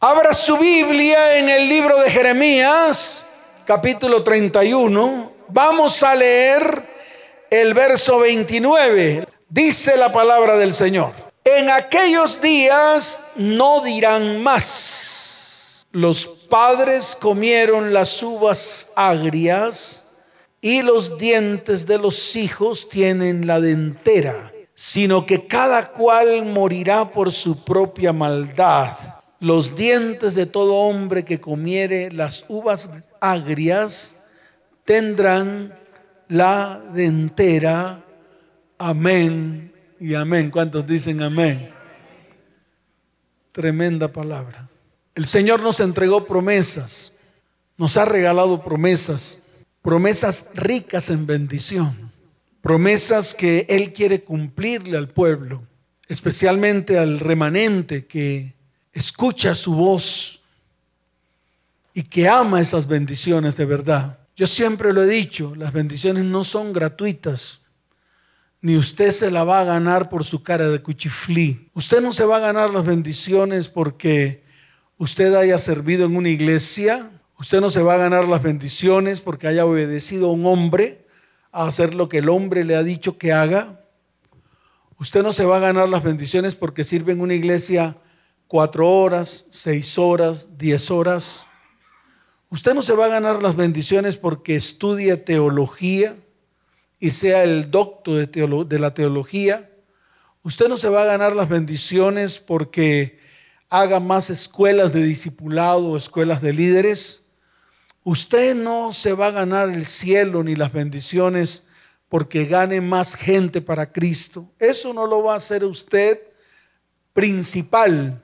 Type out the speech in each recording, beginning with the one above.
Abra su Biblia en el libro de Jeremías, capítulo 31. Vamos a leer el verso 29. Dice la palabra del Señor. En aquellos días no dirán más. Los padres comieron las uvas agrias y los dientes de los hijos tienen la dentera, sino que cada cual morirá por su propia maldad los dientes de todo hombre que comiere las uvas agrias tendrán la dentera. Amén y amén. ¿Cuántos dicen amén? Tremenda palabra. El Señor nos entregó promesas, nos ha regalado promesas, promesas ricas en bendición, promesas que Él quiere cumplirle al pueblo, especialmente al remanente que escucha su voz y que ama esas bendiciones de verdad. Yo siempre lo he dicho, las bendiciones no son gratuitas, ni usted se la va a ganar por su cara de cuchiflí. Usted no se va a ganar las bendiciones porque usted haya servido en una iglesia, usted no se va a ganar las bendiciones porque haya obedecido a un hombre a hacer lo que el hombre le ha dicho que haga. Usted no se va a ganar las bendiciones porque sirve en una iglesia cuatro horas, seis horas, diez horas. Usted no se va a ganar las bendiciones porque estudie teología y sea el doctor de, de la teología. Usted no se va a ganar las bendiciones porque haga más escuelas de discipulado o escuelas de líderes. Usted no se va a ganar el cielo ni las bendiciones porque gane más gente para Cristo. Eso no lo va a hacer usted principal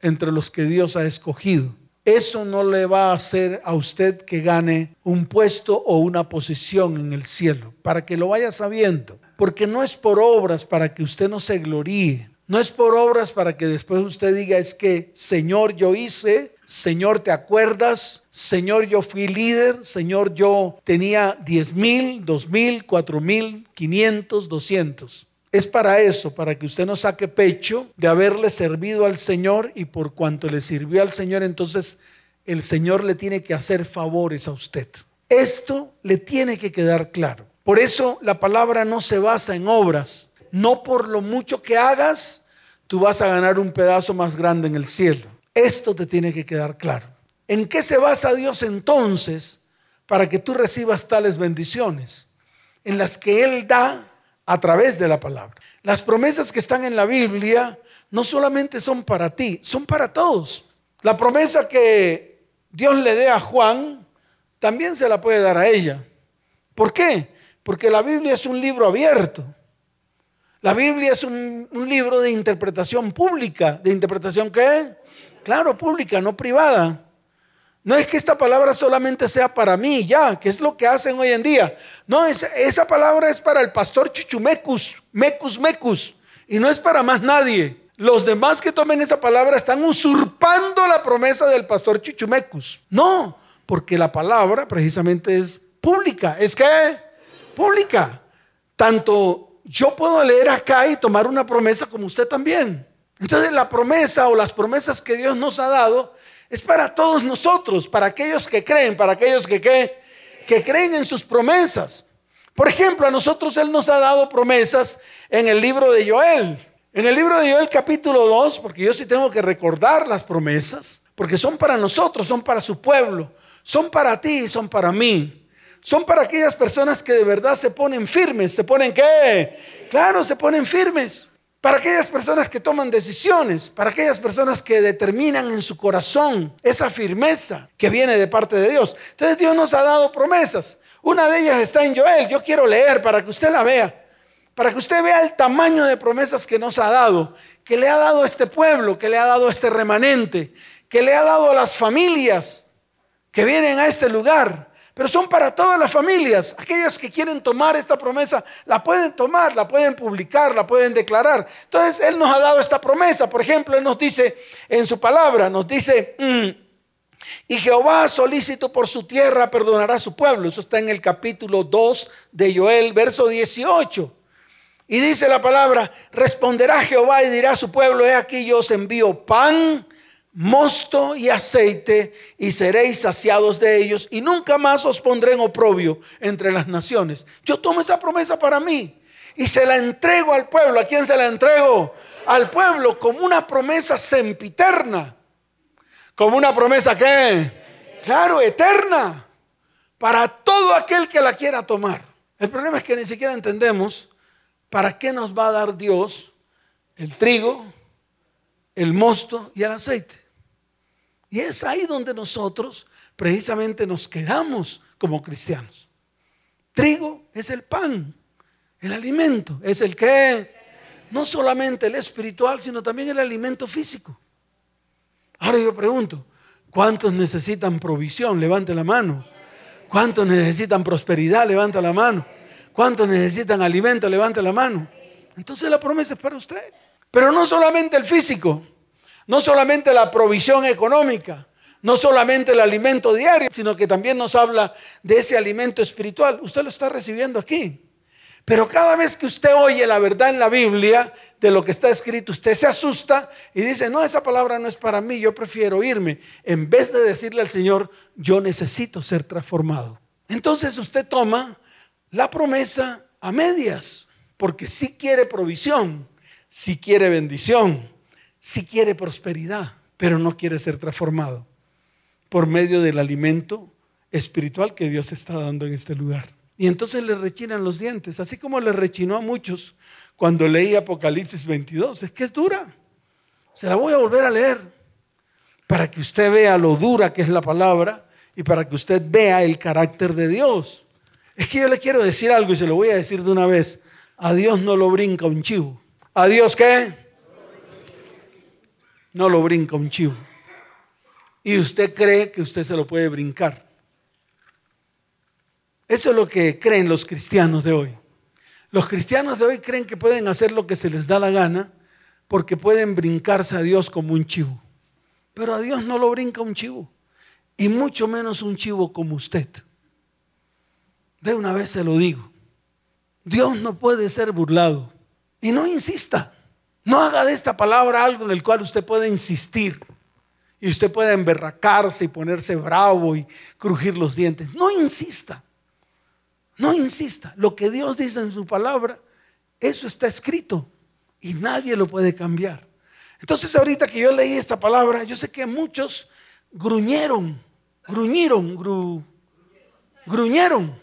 entre los que Dios ha escogido. Eso no le va a hacer a usted que gane un puesto o una posición en el cielo, para que lo vaya sabiendo. Porque no es por obras para que usted no se gloríe. No es por obras para que después usted diga es que, Señor, yo hice, Señor, ¿te acuerdas? Señor, yo fui líder, Señor, yo tenía diez mil, dos mil, cuatro mil, quinientos, doscientos. Es para eso, para que usted no saque pecho de haberle servido al Señor y por cuanto le sirvió al Señor, entonces el Señor le tiene que hacer favores a usted. Esto le tiene que quedar claro. Por eso la palabra no se basa en obras. No por lo mucho que hagas, tú vas a ganar un pedazo más grande en el cielo. Esto te tiene que quedar claro. ¿En qué se basa Dios entonces para que tú recibas tales bendiciones? En las que Él da a través de la palabra. Las promesas que están en la Biblia no solamente son para ti, son para todos. La promesa que Dios le dé a Juan, también se la puede dar a ella. ¿Por qué? Porque la Biblia es un libro abierto. La Biblia es un, libro de interpretación pública. ¿De interpretación qué? Claro, pública, no privada. No es que esta palabra solamente sea para mí, ya, que es lo que hacen hoy en día. No, esa, palabra es para el pastor Chuchumecus, Mecus Mecus, y no es para más nadie. Los demás que tomen esa palabra están usurpando la promesa del pastor Chuchumecus. No, porque la palabra precisamente es pública. ¿Es que Pública. Tanto yo puedo leer acá y tomar una promesa como usted también. Entonces la promesa o las promesas que Dios nos ha dado es para todos nosotros, para aquellos que creen, para aquellos que, que creen en sus promesas. Por ejemplo, a nosotros Él nos ha dado promesas en el libro de Joel. En el libro de Joel capítulo 2, porque yo sí tengo que recordar las promesas, porque son para nosotros, son para su pueblo, son para ti y son para mí. Son para aquellas personas que de verdad se ponen firmes. ¿Se ponen qué? Claro, se ponen firmes. Para aquellas personas que toman decisiones, para aquellas personas que determinan en su corazón esa firmeza que viene de parte de Dios. Entonces Dios nos ha dado promesas. Una de ellas está en Joel. Yo quiero leer para que usted la vea. Para que usted vea el tamaño de promesas que nos ha dado, que le ha dado este pueblo, que le ha dado este remanente, que le ha dado a las familias que vienen a este lugar pero son para todas las familias. Aquellas que quieren tomar esta promesa, la pueden tomar, la pueden publicar, la pueden declarar. Entonces, Él nos ha dado esta promesa. Por ejemplo, Él nos dice en su palabra, nos dice, mm, y Jehová solícito por su tierra perdonará a su pueblo. Eso está en el capítulo 2 de Joel, verso 18. Y dice la palabra, responderá Jehová y dirá a su pueblo, he aquí yo os envío pan mosto y aceite y seréis saciados de ellos y nunca más os pondré en oprobio entre las naciones. Yo tomo esa promesa para mí y se la entrego al pueblo. ¿A quién se la entrego? Al pueblo como una promesa sempiterna. Como una promesa que, claro, eterna, para todo aquel que la quiera tomar. El problema es que ni siquiera entendemos para qué nos va a dar Dios el trigo, el mosto y el aceite. Y es ahí donde nosotros precisamente nos quedamos como cristianos. Trigo es el pan, el alimento, es el que, no solamente el espiritual, sino también el alimento físico. Ahora yo pregunto, ¿cuántos necesitan provisión? Levante la mano. ¿Cuántos necesitan prosperidad? Levante la mano. ¿Cuántos necesitan alimento? Levante la mano. Entonces la promesa es para usted. Pero no solamente el físico, no solamente la provisión económica, no solamente el alimento diario, sino que también nos habla de ese alimento espiritual. Usted lo está recibiendo aquí. Pero cada vez que usted oye la verdad en la Biblia de lo que está escrito, usted se asusta y dice, no, esa palabra no es para mí, yo prefiero irme, en vez de decirle al Señor, yo necesito ser transformado. Entonces usted toma la promesa a medias, porque si quiere provisión, si quiere bendición, si quiere prosperidad, pero no quiere ser transformado por medio del alimento espiritual que Dios está dando en este lugar. Y entonces le rechinan los dientes, así como le rechinó a muchos cuando leí Apocalipsis 22. Es que es dura. Se la voy a volver a leer para que usted vea lo dura que es la palabra y para que usted vea el carácter de Dios. Es que yo le quiero decir algo y se lo voy a decir de una vez. A Dios no lo brinca un chivo. ¿A Dios qué? No lo brinca un chivo. Y usted cree que usted se lo puede brincar. Eso es lo que creen los cristianos de hoy. Los cristianos de hoy creen que pueden hacer lo que se les da la gana porque pueden brincarse a Dios como un chivo. Pero a Dios no lo brinca un chivo. Y mucho menos un chivo como usted. De una vez se lo digo. Dios no puede ser burlado. Y no insista. No haga de esta palabra algo en el cual usted puede insistir y usted puede emberracarse y ponerse bravo y crujir los dientes. No insista. No insista. Lo que Dios dice en su palabra, eso está escrito y nadie lo puede cambiar. Entonces ahorita que yo leí esta palabra, yo sé que muchos gruñeron, gruñeron, gruñeron.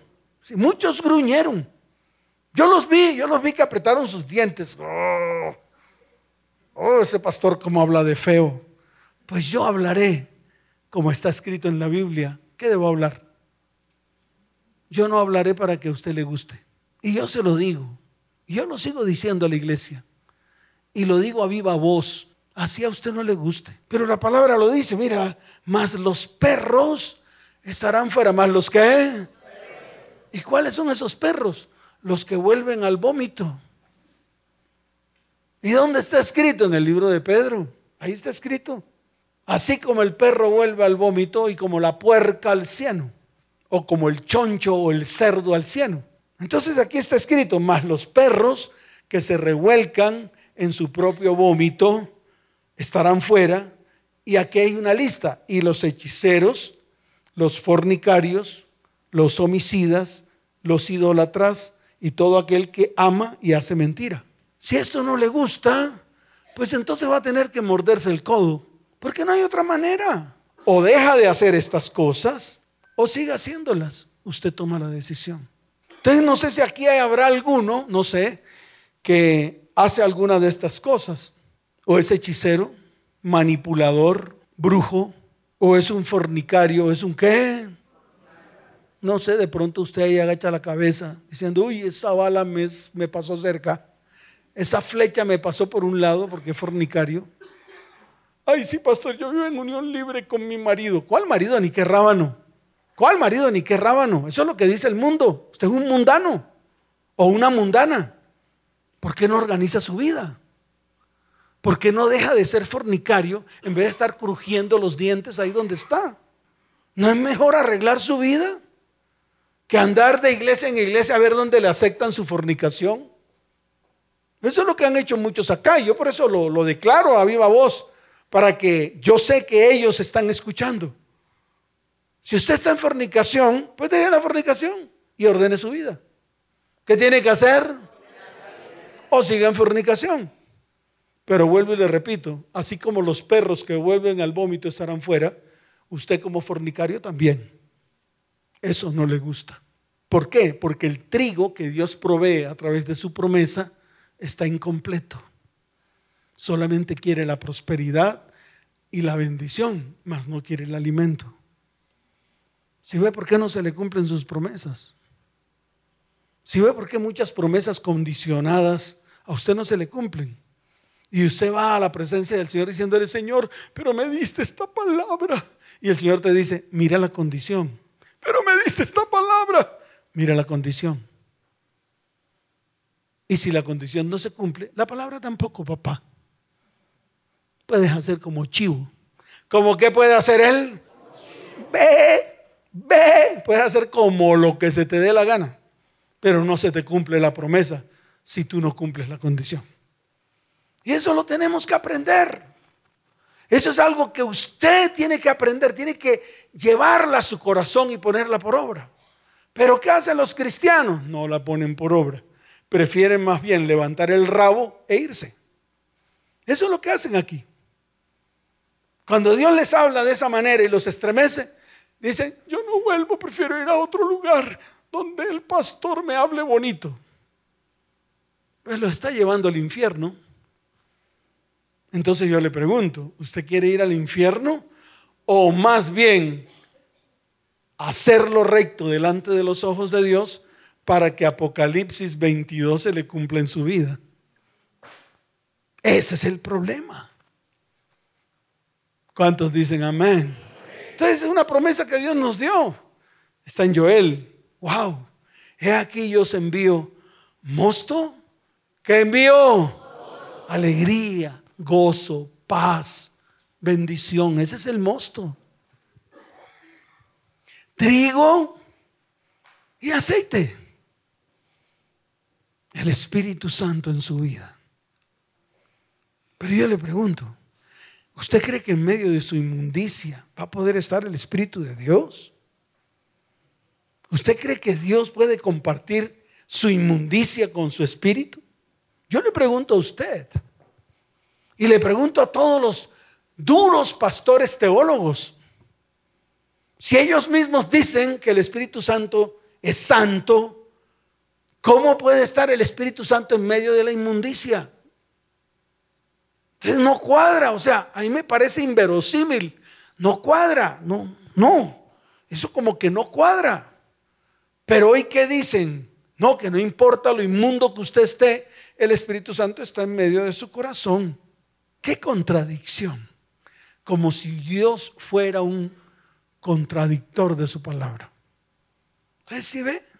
muchos gruñeron. Yo los vi, yo los vi que apretaron sus dientes. Oh. Oh, ese pastor como habla de feo. Pues yo hablaré como está escrito en la Biblia. ¿Qué debo hablar? Yo no hablaré para que a usted le guste. Y yo se lo digo. Yo lo sigo diciendo a la iglesia. Y lo digo a viva voz. Así a usted no le guste. Pero la palabra lo dice, mira, más los perros estarán fuera, más los que... ¿Y cuáles son esos perros? Los que vuelven al vómito. ¿Y dónde está escrito? En el libro de Pedro. Ahí está escrito. Así como el perro vuelve al vómito y como la puerca al cieno. O como el choncho o el cerdo al cieno. Entonces aquí está escrito, más los perros que se revuelcan en su propio vómito estarán fuera. Y aquí hay una lista. Y los hechiceros, los fornicarios, los homicidas, los idólatras y todo aquel que ama y hace mentira. Si esto no le gusta, pues entonces va a tener que morderse el codo, porque no hay otra manera. O deja de hacer estas cosas o sigue haciéndolas. Usted toma la decisión. Entonces no sé si aquí habrá alguno, no sé, que hace alguna de estas cosas. O es hechicero, manipulador, brujo, o es un fornicario, o es un qué. No sé, de pronto usted ahí agacha la cabeza diciendo, uy, esa bala me, me pasó cerca. Esa flecha me pasó por un lado porque es fornicario. Ay, sí, pastor, yo vivo en unión libre con mi marido. ¿Cuál marido ni qué rábano? ¿Cuál marido ni qué rábano? Eso es lo que dice el mundo. Usted es un mundano o una mundana. ¿Por qué no organiza su vida? ¿Por qué no deja de ser fornicario en vez de estar crujiendo los dientes ahí donde está? ¿No es mejor arreglar su vida que andar de iglesia en iglesia a ver dónde le aceptan su fornicación? Eso es lo que han hecho muchos acá. Y yo por eso lo, declaro a viva voz. para que yo sé que ellos están escuchando. Si usted está en fornicación, pues deje la fornicación y ordene su vida. ¿Qué tiene que hacer? O siga en fornicación. Pero vuelvo y le repito, así como los perros que vuelven al vómito estarán fuera, usted como fornicario también. Eso no le gusta. ¿Por qué? Porque el trigo que Dios provee a través de su promesa está incompleto. Solamente quiere la prosperidad y la bendición, mas no quiere el alimento. Si ve por qué no se le cumplen sus promesas. Si ve por qué muchas promesas condicionadas a usted no se le cumplen. Y usted va a la presencia del Señor diciéndole, Señor, pero me diste esta palabra. Y el Señor te dice, mira la condición. Pero me diste esta palabra. Mira la condición. Y si la condición no se cumple, la palabra tampoco, papá. Puedes hacer como chivo. ¿Cómo qué puede hacer él? Ve, ve. Puedes hacer como lo que se te dé la gana. Pero no se te cumple la promesa si tú no cumples la condición. Y eso lo tenemos que aprender. Eso es algo que usted tiene que aprender, tiene que llevarla a su corazón y ponerla por obra. Pero ¿qué hacen los cristianos? No la ponen por obra prefieren más bien levantar el rabo e irse. Eso es lo que hacen aquí. Cuando Dios les habla de esa manera y los estremece, dicen, yo no vuelvo, prefiero ir a otro lugar donde el pastor me hable bonito. Pues lo está llevando al infierno. Entonces yo le pregunto, ¿usted quiere ir al infierno o más bien hacerlo recto delante de los ojos de Dios para que Apocalipsis 22 se le cumpla en su vida. Ese es el problema. ¿Cuántos dicen amén? Entonces es una promesa que Dios nos dio. Está en Joel. Wow. He aquí yo os envío mosto. ¿Qué envío? Alegría, gozo, paz, bendición. Ese es el mosto. Trigo y aceite el Espíritu Santo en su vida. Pero yo le pregunto, ¿usted cree que en medio de su inmundicia va a poder estar el Espíritu de Dios? ¿Usted cree que Dios puede compartir su inmundicia con su Espíritu? Yo le pregunto a usted y le pregunto a todos los duros pastores teólogos, si ellos mismos dicen que el Espíritu Santo es santo, ¿Cómo puede estar el Espíritu Santo en medio de la inmundicia? Entonces no cuadra, o sea, a mí me parece inverosímil. No cuadra, no, no. Eso como que no cuadra. Pero hoy qué dicen? No, que no importa lo inmundo que usted esté, el Espíritu Santo está en medio de su corazón. Qué contradicción. Como si Dios fuera un contradictor de su palabra. Entonces, ¿sí ve?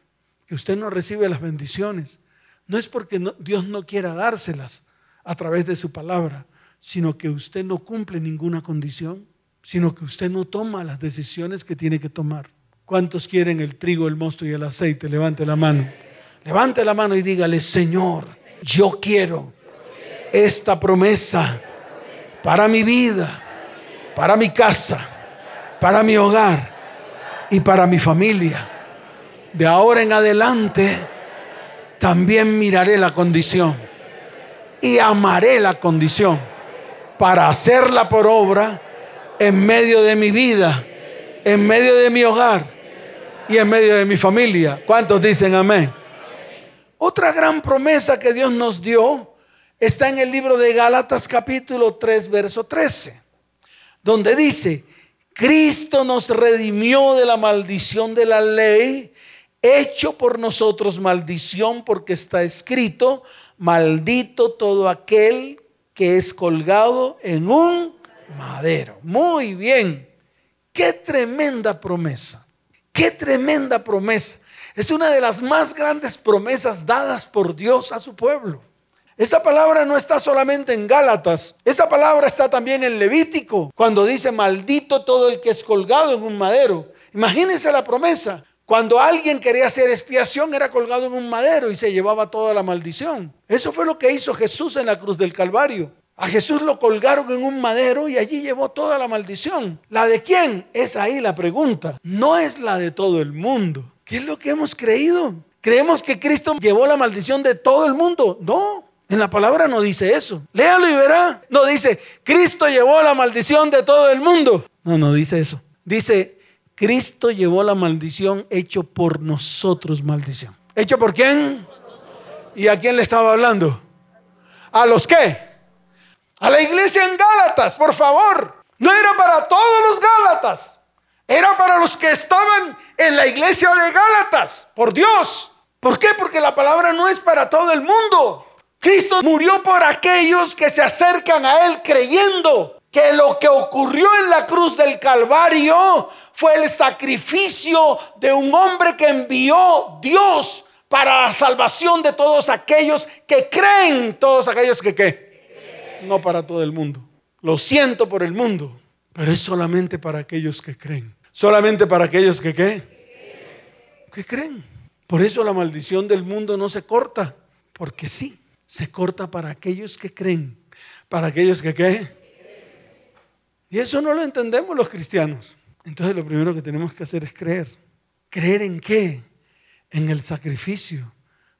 Que usted no recibe las bendiciones, no es porque Dios no quiera dárselas a través de su palabra, sino que usted no cumple ninguna condición, sino que usted no toma las decisiones que tiene que tomar. ¿Cuántos quieren el trigo, el mosto y el aceite? Levante la mano. Levante la mano y dígale, Señor, yo quiero esta promesa para mi vida, para mi casa, para mi hogar y para mi familia de ahora en adelante también miraré la condición y amaré la condición para hacerla por obra en medio de mi vida, en medio de mi hogar y en medio de mi familia. ¿Cuántos dicen amén? Otra gran promesa que Dios nos dio está en el libro de Gálatas capítulo 3, verso 13, donde dice, Cristo nos redimió de la maldición de la ley hecho por nosotros maldición porque está escrito, maldito todo aquel que es colgado en un madero. Muy bien, qué tremenda promesa, qué tremenda promesa. Es una de las más grandes promesas dadas por Dios a su pueblo. Esa palabra no está solamente en Gálatas, esa palabra está también en Levítico, cuando dice, maldito todo el que es colgado en un madero. Imagínense la promesa. Cuando alguien quería hacer expiación era colgado en un madero y se llevaba toda la maldición. Eso fue lo que hizo Jesús en la cruz del Calvario. A Jesús lo colgaron en un madero y allí llevó toda la maldición. ¿La de quién? Es ahí la pregunta. No es la de todo el mundo. ¿Qué es lo que hemos creído? ¿Creemos que Cristo llevó la maldición de todo el mundo? No. En la palabra no dice eso. Léalo y verá. No dice, Cristo llevó la maldición de todo el mundo. No, no dice eso. Dice, Cristo llevó la maldición hecho por nosotros maldición. ¿Hecho por quién? ¿Y a quién le estaba hablando? ¿A los qué? A la iglesia en Gálatas, por favor. No era para todos los Gálatas. Era para los que estaban en la iglesia de Gálatas. Por Dios. ¿Por qué? Porque la palabra no es para todo el mundo. Cristo murió por aquellos que se acercan a Él creyendo que lo que ocurrió en la cruz del Calvario fue el sacrificio de un hombre que envió Dios para la salvación de todos aquellos que creen, todos aquellos que qué. No para todo el mundo. Lo siento por el mundo, pero es solamente para aquellos que creen. Solamente para aquellos que qué. Que creen. Por eso la maldición del mundo no se corta, porque sí, se corta para aquellos que creen. Para aquellos que qué. Y eso no lo entendemos los cristianos. Entonces lo primero que tenemos que hacer es creer. ¿Creer en qué? En el sacrificio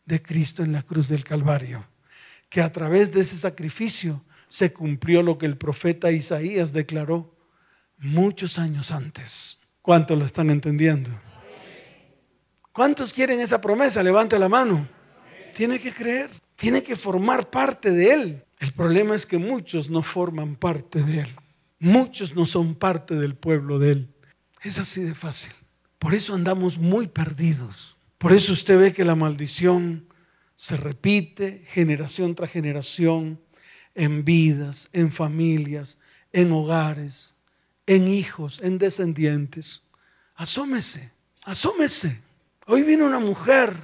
de Cristo en la cruz del Calvario. Que a través de ese sacrificio se cumplió lo que el profeta Isaías declaró muchos años antes. ¿Cuántos lo están entendiendo? ¿Cuántos quieren esa promesa? Levante la mano. Tiene que creer, tiene que formar parte de él. El problema es que muchos no forman parte de él. Muchos no son parte del pueblo de Él. Es así de fácil. Por eso andamos muy perdidos. Por eso usted ve que la maldición se repite generación tras generación en vidas, en familias, en hogares, en hijos, en descendientes. Asómese, asómese. Hoy vino una mujer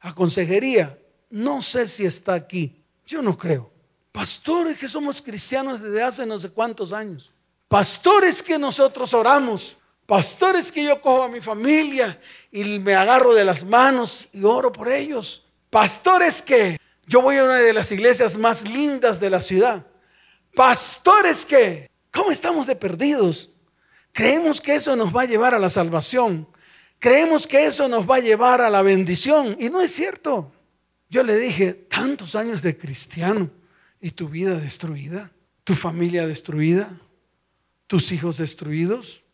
a consejería. No sé si está aquí. Yo no creo. Pastores que somos cristianos desde hace no sé cuántos años. Pastores que nosotros oramos, pastores que yo cojo a mi familia y me agarro de las manos y oro por ellos. Pastores que yo voy a una de las iglesias más lindas de la ciudad. Pastores que, ¿cómo estamos de perdidos? Creemos que eso nos va a llevar a la salvación. Creemos que eso nos va a llevar a la bendición. Y no es cierto. Yo le dije, tantos años de cristiano y tu vida destruida, tu familia destruida, tus hijos destruidos?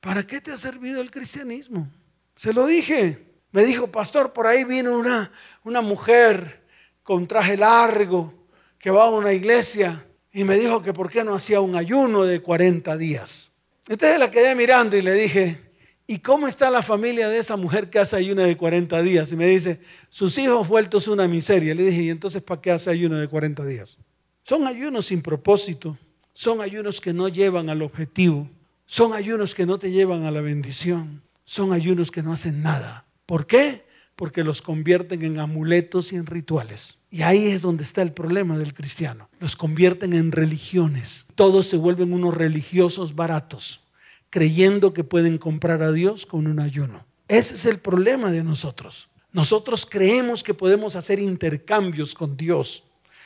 ¿Para qué te ha servido el cristianismo? Se lo dije. Me dijo, pastor, por ahí vino una, una mujer con traje largo que va a una iglesia y me dijo que por qué no hacía un ayuno de 40 días. Entonces la quedé mirando y le dije, ¿y cómo está la familia de esa mujer que hace ayuno de 40 días? Y me dice, sus hijos vueltos una miseria. Le dije, ¿y entonces para qué hace ayuno de 40 días? Son ayunos sin propósito. Son ayunos que no llevan al objetivo. Son ayunos que no te llevan a la bendición. Son ayunos que no hacen nada. ¿Por qué? Porque los convierten en amuletos y en rituales. Y ahí es donde está el problema del cristiano. Los convierten en religiones. Todos se vuelven unos religiosos baratos, creyendo que pueden comprar a Dios con un ayuno. Ese es el problema de nosotros. Nosotros creemos que podemos hacer intercambios con Dios.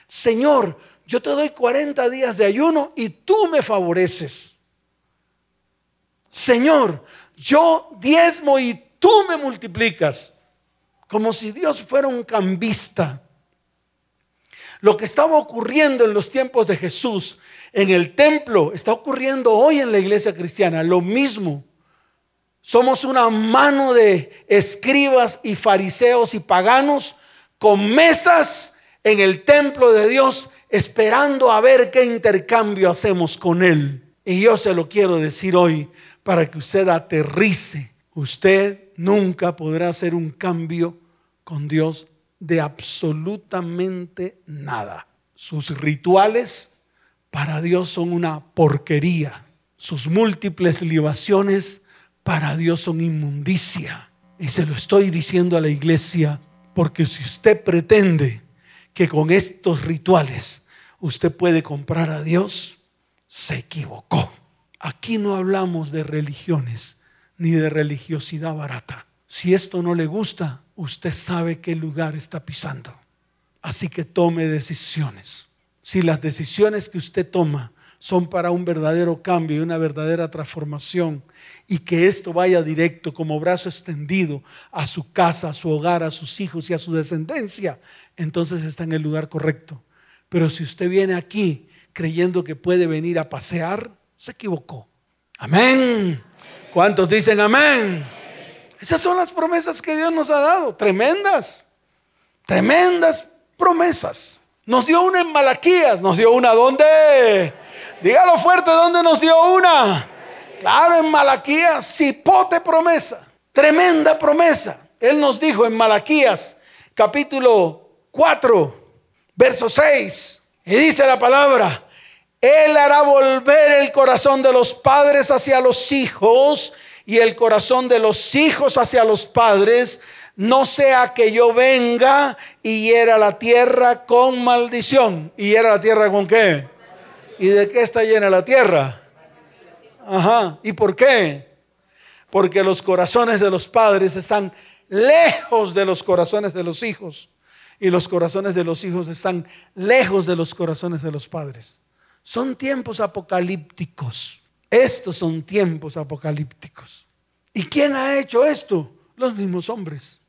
Señor, yo te doy 40 días de ayuno y tú me favoreces. Señor, yo diezmo y tú me multiplicas. Como si Dios fuera un cambista. Lo que estaba ocurriendo en los tiempos de Jesús en el templo está ocurriendo hoy en la iglesia cristiana. Lo mismo. Somos una mano de escribas y fariseos y paganos con mesas en el templo de Dios esperando a ver qué intercambio hacemos con Él. Y yo se lo quiero decir hoy para que usted aterrice. Usted nunca podrá hacer un cambio con Dios de absolutamente nada. Sus rituales para Dios son una porquería. Sus múltiples libaciones para Dios son inmundicia. Y se lo estoy diciendo a la iglesia porque si usted pretende que con estos rituales usted puede comprar a Dios, se equivocó. Aquí no hablamos de religiones ni de religiosidad barata. Si esto no le gusta, usted sabe qué lugar está pisando. Así que tome decisiones. si las decisiones que usted toma son para un verdadero cambio y una verdadera transformación y que esto vaya directo como brazo extendido a su casa, a su hogar, a sus hijos y a su descendencia, entonces está en el lugar correcto. Pero si usted viene aquí creyendo que puede venir a pasear, se equivocó. Amén. ¿Cuántos dicen amén? Esas son las promesas que Dios nos ha dado, tremendas, tremendas promesas. Nos dio una en Malaquías, nos dio una ¿dónde? Dígalo fuerte, ¿dónde nos dio una? Claro, en Malaquías, cipote promesa, tremenda promesa. Él nos dijo en Malaquías, capítulo 4, verso 6, y dice la palabra, Él hará volver el corazón de los padres hacia los hijos y el corazón de los hijos hacia los padres, no sea que yo venga y hiera la tierra con maldición. ¿Y hiera la tierra con qué? ¿Y de qué está llena la tierra? Ajá. ¿Y por qué? Porque los corazones de los padres están lejos de los corazones de los hijos. Y los corazones de los hijos están lejos de los corazones de los padres. Son tiempos apocalípticos. Estos son tiempos apocalípticos. ¿Y quién ha hecho esto? Los mismos hombres.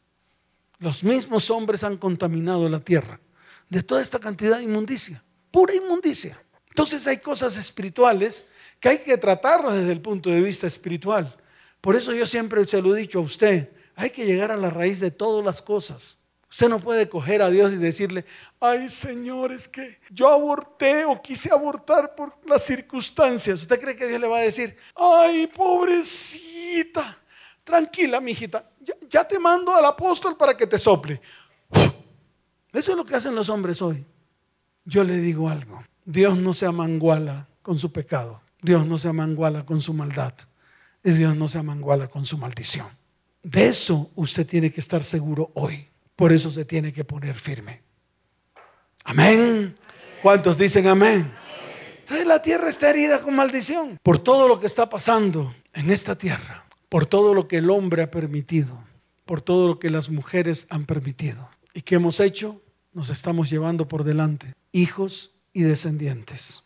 Los mismos hombres han contaminado la tierra de toda esta cantidad de inmundicia, pura inmundicia. Entonces hay cosas espirituales que hay que tratarlas desde el punto de vista espiritual. Por eso yo siempre se lo he dicho a usted, hay que llegar a la raíz de todas las cosas. Usted no puede coger a Dios y decirle, ay Señor, es que yo aborté o quise abortar por las circunstancias. ¿Usted cree que Dios le va a decir, ay pobrecita, tranquila, mijita, ya, ya te mando al apóstol para que te sople? Eso es lo que hacen los hombres hoy. Yo le digo algo, Dios no se amanguala con su pecado, Dios no se amanguala con su maldad y Dios no se amanguala con su maldición. De eso usted tiene que estar seguro hoy. Por eso se tiene que poner firme. Amén. ¿Cuántos dicen amén? Entonces la tierra está herida con maldición por todo lo que está pasando en esta tierra, por todo lo que el hombre ha permitido, por todo lo que las mujeres han permitido. ¿Y qué hemos hecho? Nos estamos llevando por delante hijos y descendientes.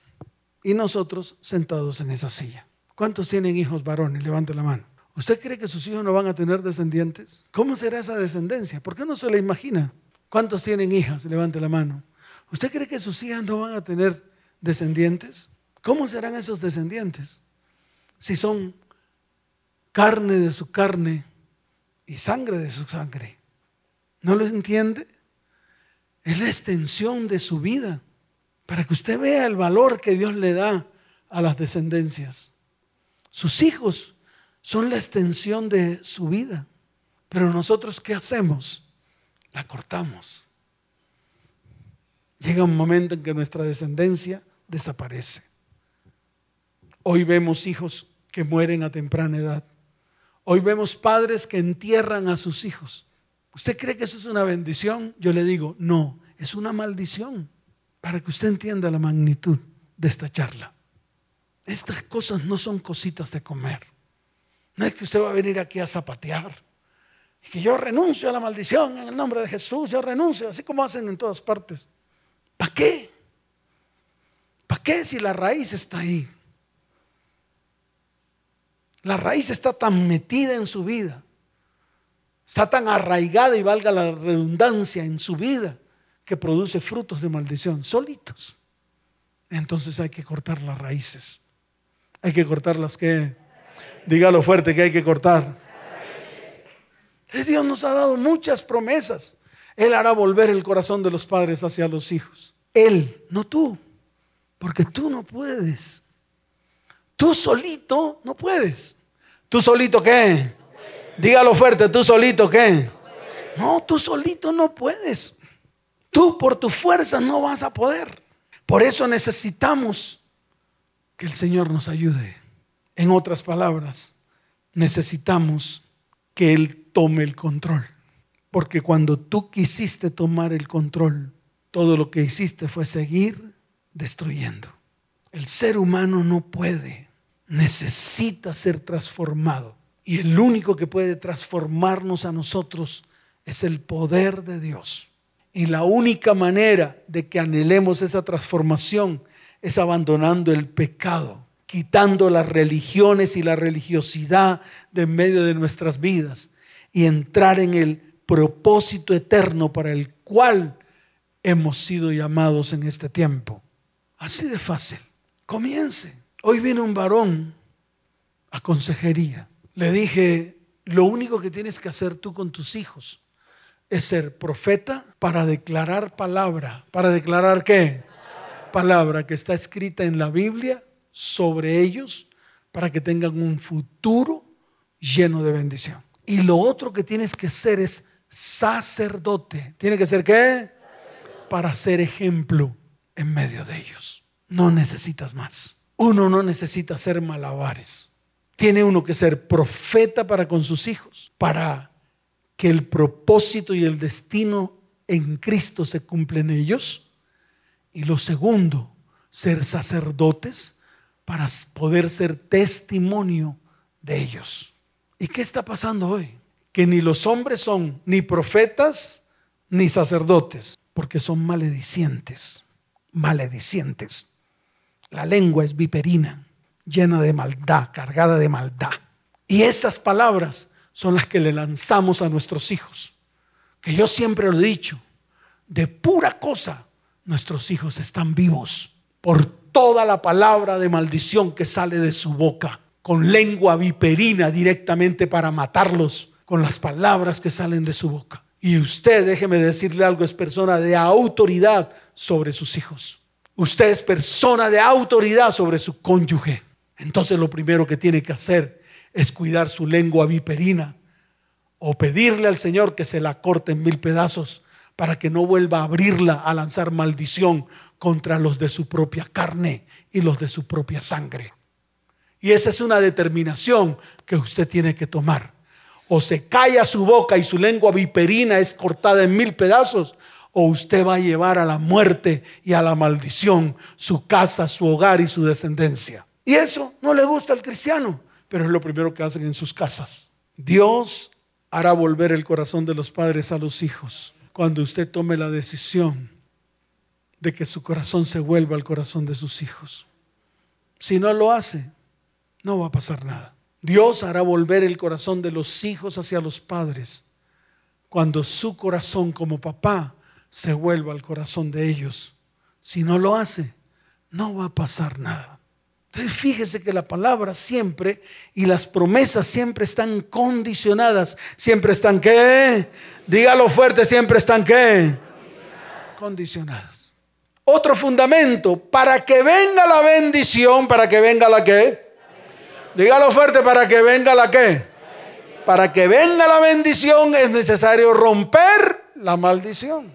Y nosotros sentados en esa silla. ¿Cuántos tienen hijos varones? Levante la mano. ¿Usted cree que sus hijos no van a tener descendientes? ¿Cómo será esa descendencia? ¿Por qué no se la imagina? ¿Cuántos tienen hijas? Levante la mano. ¿Usted cree que sus hijas no van a tener descendientes? ¿Cómo serán esos descendientes? Si son carne de su carne y sangre de su sangre. ¿No lo entiende? Es la extensión de su vida para que usted vea el valor que Dios le da a las descendencias. Sus hijos son la extensión de su vida. Pero nosotros, ¿qué hacemos? La cortamos. Llega un momento en que nuestra descendencia desaparece. Hoy vemos hijos que mueren a temprana edad. Hoy vemos padres que entierran a sus hijos. ¿Usted cree que eso es una bendición? Yo le digo, no, es una maldición. Para que usted entienda la magnitud de esta charla. Estas cosas no son cositas de comer. No es que usted va a venir aquí a zapatear. Y que yo renuncio a la maldición en el nombre de Jesús, yo renuncio, así como hacen en todas partes. ¿Para qué? ¿Para qué si la raíz está ahí? La raíz está tan metida en su vida, está tan arraigada y valga la redundancia en su vida que produce frutos de maldición solitos. Entonces hay que cortar las raíces. Hay que cortar las que Dígalo fuerte que hay que cortar. Dios nos ha dado muchas promesas. Él hará volver el corazón de los padres hacia los hijos. Él, no tú. Porque tú no puedes. Tú solito no puedes. ¿Tú solito qué? Dígalo fuerte, ¿tú solito qué? No, tú solito no puedes. Tú por tu fuerza no vas a poder. Por eso necesitamos que el Señor nos ayude. En otras palabras, necesitamos que Él tome el control. Porque cuando tú quisiste tomar el control, todo lo que hiciste fue seguir destruyendo. El ser humano no puede, necesita ser transformado. Y el único que puede transformarnos a nosotros es el poder de Dios. Y la única manera de que anhelemos esa transformación es abandonando el pecado, quitando las religiones y la religiosidad de en medio de nuestras vidas y entrar en el propósito eterno para el cual hemos sido llamados en este tiempo. Así de fácil. Comience. Hoy viene un varón a consejería. Le dije, lo único que tienes que hacer tú con tus hijos es ser profeta para declarar palabra. ¿Para declarar qué? Palabra que está escrita en la Biblia sobre ellos para que tengan un futuro lleno de bendición. Y lo otro que tienes que ser es sacerdote. ¿Tiene que ser qué? Para ser ejemplo en medio de ellos. No necesitas más. Uno no necesita ser malabares. Tiene uno que ser profeta para con sus hijos, para que el propósito y el destino en Cristo se cumplen en ellos. Y lo segundo, ser sacerdotes para poder ser testimonio de ellos. ¿Y qué está pasando hoy? Que ni los hombres son ni profetas ni sacerdotes, porque son maledicientes, maledicientes. La lengua es viperina, llena de maldad, cargada de maldad. Y esas palabras son las que le lanzamos a nuestros hijos. Que yo siempre lo he dicho, de pura cosa nuestros hijos están vivos por toda la palabra de maldición que sale de su boca, con lengua viperina directamente para matarlos, con las palabras que salen de su boca. Y usted, déjeme decirle algo, es persona de autoridad sobre sus hijos. Usted es persona de autoridad sobre su cónyuge. Entonces lo primero que tiene que hacer es cuidar su lengua viperina o pedirle al Señor que se la corte en mil pedazos para que no vuelva a abrirla a lanzar maldición contra los de su propia carne y los de su propia sangre. Y esa es una determinación que usted tiene que tomar. O se calla su boca y su lengua viperina es cortada en mil pedazos, o usted va a llevar a la muerte y a la maldición su casa, su hogar y su descendencia. Y eso no le gusta al cristiano, pero es lo primero que hacen en sus casas. Dios hará volver el corazón de los padres a los hijos cuando usted tome la decisión de que su corazón se vuelva al corazón de sus hijos. Si no lo hace, no va a pasar nada. Dios hará volver el corazón de los hijos hacia los padres cuando su corazón como papá se vuelva al corazón de ellos. Si no lo hace, no va a pasar nada. Entonces fíjese que la palabra siempre y las promesas siempre están condicionadas. Siempre están qué? Dígalo fuerte, siempre están qué? Condicionadas. Otro fundamento, para que venga la bendición, para que venga la qué? Dígalo fuerte, para que venga la qué? Para que venga la bendición es necesario romper la maldición.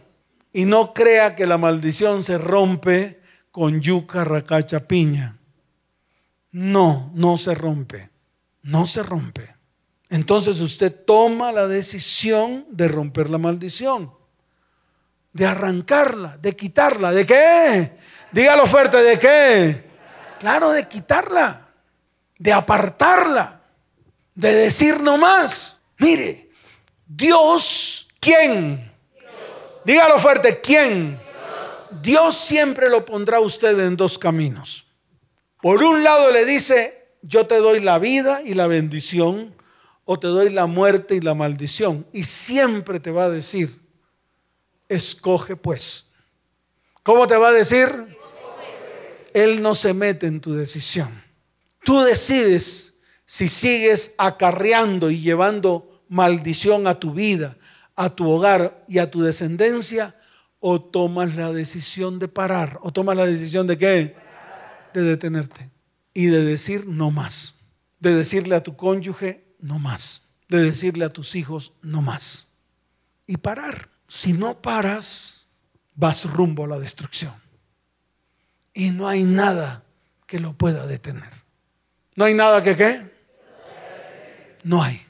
Y no crea que la maldición se rompe con yuca, racacha, piña. No, no se rompe. No se rompe. Entonces usted toma la decisión de romper la maldición, de arrancarla, de quitarla. ¿De qué? Dígalo fuerte, ¿de qué? Claro, de quitarla, de apartarla, de decir no más. Mire, Dios, ¿quién? Dígalo fuerte, ¿quién? Dios siempre lo pondrá usted en dos caminos. Por un lado le dice, yo te doy la vida y la bendición, o te doy la muerte y la maldición. Y siempre te va a decir, escoge pues. ¿Cómo te va a decir? Él no se mete en tu decisión. Tú decides si sigues acarreando y llevando maldición a tu vida, a tu hogar y a tu descendencia o tomas la decisión de parar o tomas la decisión de qué? De detenerte y de decir no más, de decirle a tu cónyuge no más, de decirle a tus hijos no más y parar. Si no paras, vas rumbo a la destrucción y no hay nada que lo pueda detener. No hay nada que qué? No hay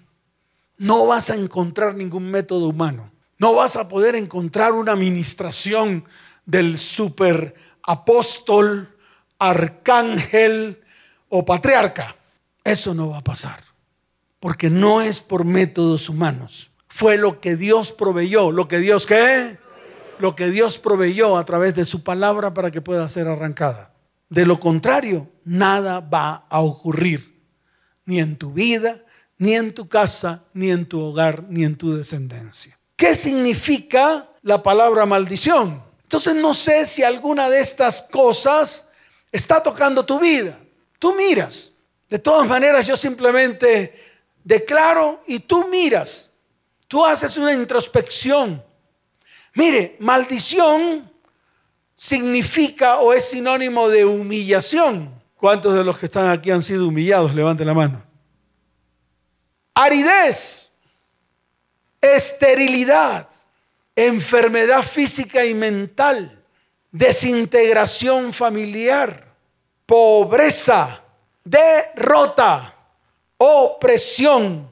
no vas a encontrar ningún método humano. No vas a poder encontrar una administración del super apóstol, arcángel o patriarca. Eso no va a pasar. Porque no es por métodos humanos. Fue lo que Dios proveyó. Lo que Dios qué? lo que Dios proveyó a través de su palabra para que pueda ser arrancada. De lo contrario, nada va a ocurrir, ni en tu vida, ni en tu casa, ni en tu hogar, ni en tu descendencia. ¿Qué significa la palabra maldición? Entonces no sé si alguna de estas cosas está tocando tu vida. Tú miras. De todas maneras, yo simplemente declaro y tú miras. Tú haces una introspección. Mire, maldición significa o es sinónimo de humillación. ¿Cuántos de los que están aquí han sido humillados? Levante la mano. Aridez, esterilidad, enfermedad física y mental, desintegración familiar, pobreza, derrota, opresión,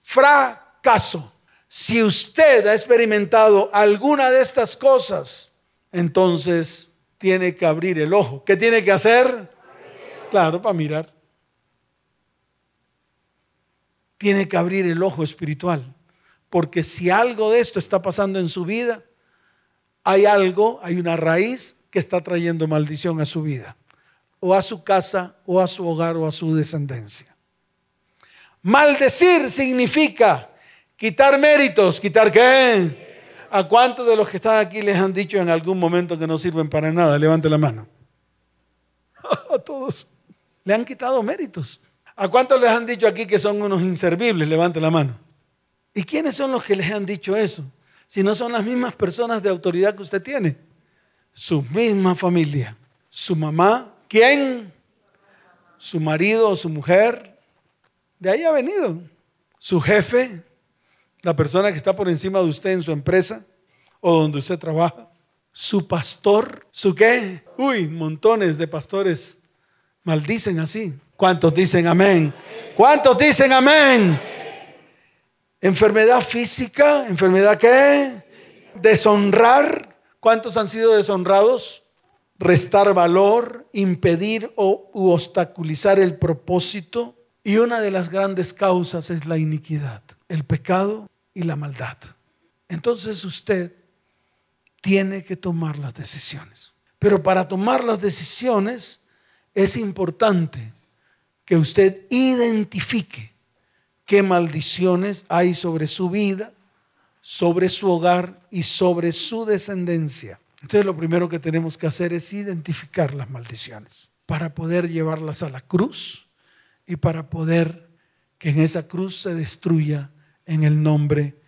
fracaso. Si usted ha experimentado alguna de estas cosas, entonces tiene que abrir el ojo. ¿Qué tiene que hacer? Claro, para mirar. Tiene que abrir el ojo espiritual. Porque si algo de esto está pasando en su vida, hay algo, hay una raíz que está trayendo maldición a su vida, o a su casa, o a su hogar, o a su descendencia. Maldecir significa quitar méritos, quitar qué? ¿A cuántos de los que están aquí les han dicho en algún momento que no sirven para nada? Levante la mano. A todos. Le han quitado méritos. ¿A cuántos les han dicho aquí que son unos inservibles? Levante la mano. ¿Y quiénes son los que les han dicho eso? Si no son las mismas personas de autoridad que usted tiene. Su misma familia. Su mamá. ¿Quién? Su marido o su mujer. De ahí ha venido. Su jefe. La persona que está por encima de usted en su empresa o donde usted trabaja. Su pastor. ¿Su qué? Uy, montones de pastores maldicen así. ¿Cuántos dicen amén? ¿Cuántos dicen amén? Enfermedad física, enfermedad qué? Deshonrar. ¿Cuántos han sido deshonrados? Restar valor, impedir o obstaculizar el propósito. Y una de las grandes causas es la iniquidad, el pecado y la maldad. Entonces usted tiene que tomar las decisiones. Pero para tomar las decisiones es importante que usted identifique qué maldiciones hay sobre su vida, sobre su hogar y sobre su descendencia. Entonces lo primero que tenemos que hacer es identificar las maldiciones para poder llevarlas a la cruz y para poder que en esa cruz se destruya en el nombre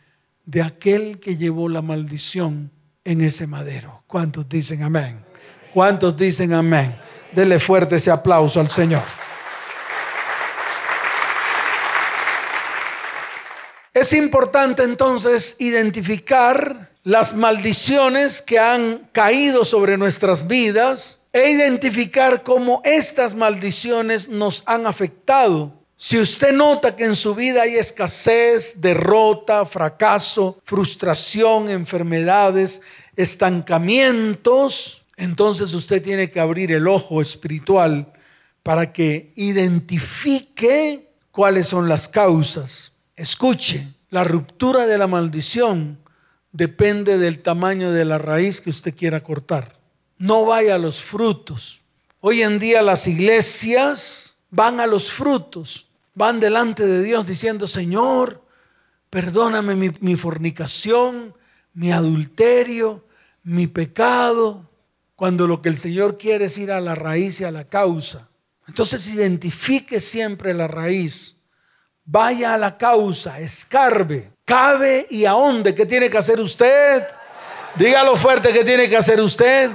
de aquel que llevó la maldición en ese madero. ¿Cuántos dicen amén? ¿Cuántos dicen amén? Dele fuerte ese aplauso al Señor. Es importante entonces identificar las maldiciones que han caído sobre nuestras vidas e identificar cómo estas maldiciones nos han afectado. Si usted nota que en su vida hay escasez, derrota, fracaso, frustración, enfermedades, estancamientos, entonces usted tiene que abrir el ojo espiritual para que identifique cuáles son las causas Escuche, la ruptura de la maldición depende del tamaño de la raíz que usted quiera cortar. No vaya a los frutos. Hoy en día las iglesias van a los frutos, van delante de Dios diciendo, Señor, perdóname mi, fornicación, mi adulterio, mi pecado, cuando lo que el Señor quiere es ir a la raíz y a la causa. Entonces identifique siempre la raíz Vaya a la causa, escarbe, cabe y ahonde. ¿Qué tiene que hacer usted? Dígalo fuerte, ¿qué tiene que hacer usted?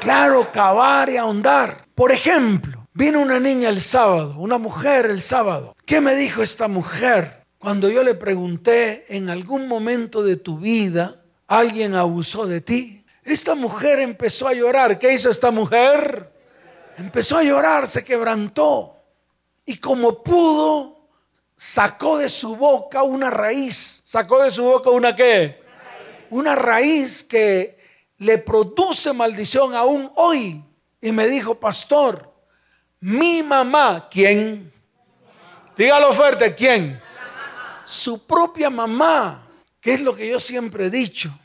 Claro, cavar y ahondar. Por ejemplo, vino una niña el sábado, una mujer el sábado. ¿Qué me dijo esta mujer? Cuando yo le pregunté, en algún momento de tu vida, alguien abusó de ti. Esta mujer empezó a llorar. ¿Qué hizo esta mujer? Empezó a llorar, se quebrantó. Y como pudo, sacó de su boca una raíz. ¿Sacó de su boca una qué? Una raíz, que le produce maldición aún hoy. Y me dijo, pastor, mi mamá, ¿quién? Dígalo fuerte, ¿quién? Su propia mamá, que es lo que yo siempre he dicho.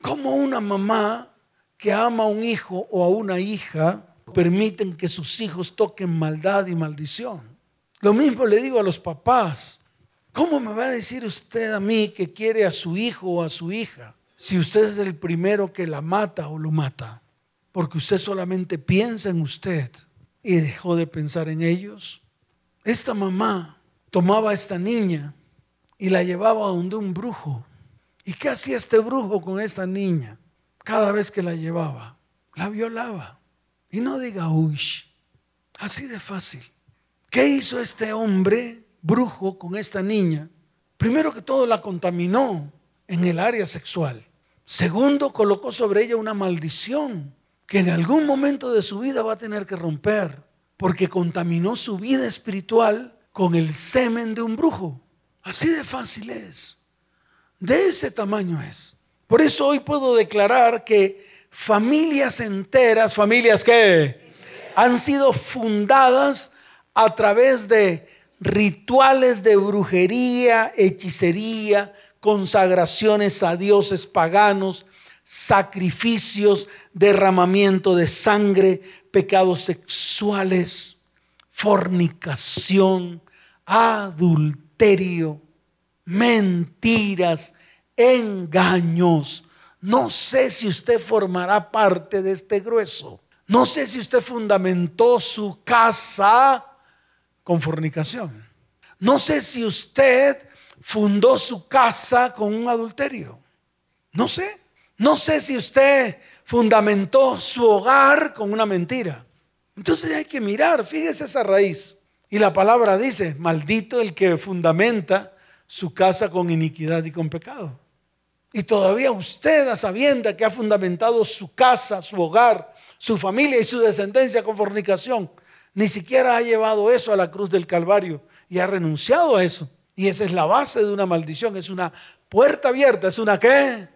¿Cómo una mamá que ama a un hijo o a una hija permiten que sus hijos toquen maldad y maldición? Lo mismo le digo a los papás. ¿Cómo me va a decir usted a mí que quiere a su hijo o a su hija si usted es el primero que la mata o lo mata? Porque usted solamente piensa en usted y dejó de pensar en ellos. Esta mamá tomaba a esta niña y la llevaba donde un brujo. ¿Y qué hacía este brujo con esta niña? Cada vez que la llevaba, la violaba. Y no diga, uy, así de fácil. ¿Qué hizo este hombre brujo con esta niña? Primero que todo la contaminó en el área sexual. Segundo, colocó sobre ella una maldición que en algún momento de su vida va a tener que romper, porque contaminó su vida espiritual con el semen de un brujo. Así de fácil es. De ese tamaño es. Por eso hoy puedo declarar que familias enteras, familias que han sido fundadas a través de rituales de brujería, hechicería, consagraciones a dioses paganos, sacrificios, derramamiento de sangre, pecados sexuales, fornicación, adulterio, mentiras, engaños. No sé si usted formará parte de este grueso. No sé si usted fundamentó su casa con fornicación. No sé si usted fundó su casa con un adulterio. No sé. No sé si usted fundamentó su hogar con una mentira. Entonces hay que mirar, fíjese esa raíz. Y la palabra dice, maldito el que fundamenta su casa con iniquidad y con pecado. Y todavía usted, a sabienda que ha fundamentado su casa, su hogar, su familia y su descendencia con fornicación, ni siquiera ha llevado eso a la cruz del Calvario y ha renunciado a eso. Y esa es la base de una maldición, es una puerta abierta, es una qué?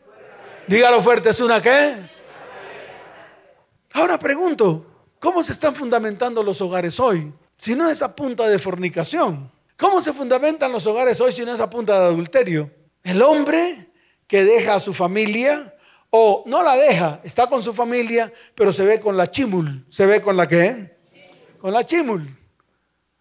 Dígalo fuerte, ¿es una qué? Ahora pregunto, ¿cómo se están fundamentando los hogares hoy? Si no es a punta de fornicación. ¿Cómo se fundamentan los hogares hoy si no es a punta de adulterio? El hombre que deja a su familia o no la deja, está con su familia, pero se ve con la chimul. ¿Se ve con la qué? Con la chimul.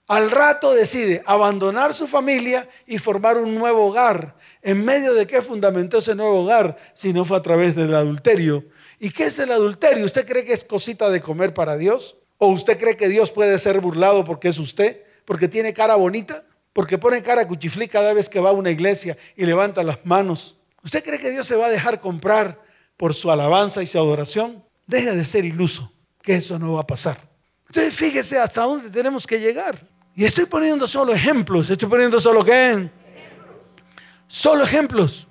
Al rato decide abandonar su familia y formar un nuevo hogar. ¿En medio de qué fundamentó ese nuevo hogar si no fue a través del adulterio? ¿Y qué es el adulterio? ¿Usted cree que es cosita de comer para Dios? ¿O usted cree que Dios puede ser burlado porque es usted? ¿Porque tiene cara bonita? ¿Porque pone cara cuchiflí cada vez que va a una iglesia y levanta las manos? ¿Usted cree que Dios se va a dejar comprar por su alabanza y su adoración? Deje de ser iluso, que eso no va a pasar. Entonces fíjese hasta dónde tenemos que llegar. Y estoy poniendo solo ejemplos. Estoy poniendo solo qué? Solo ejemplos.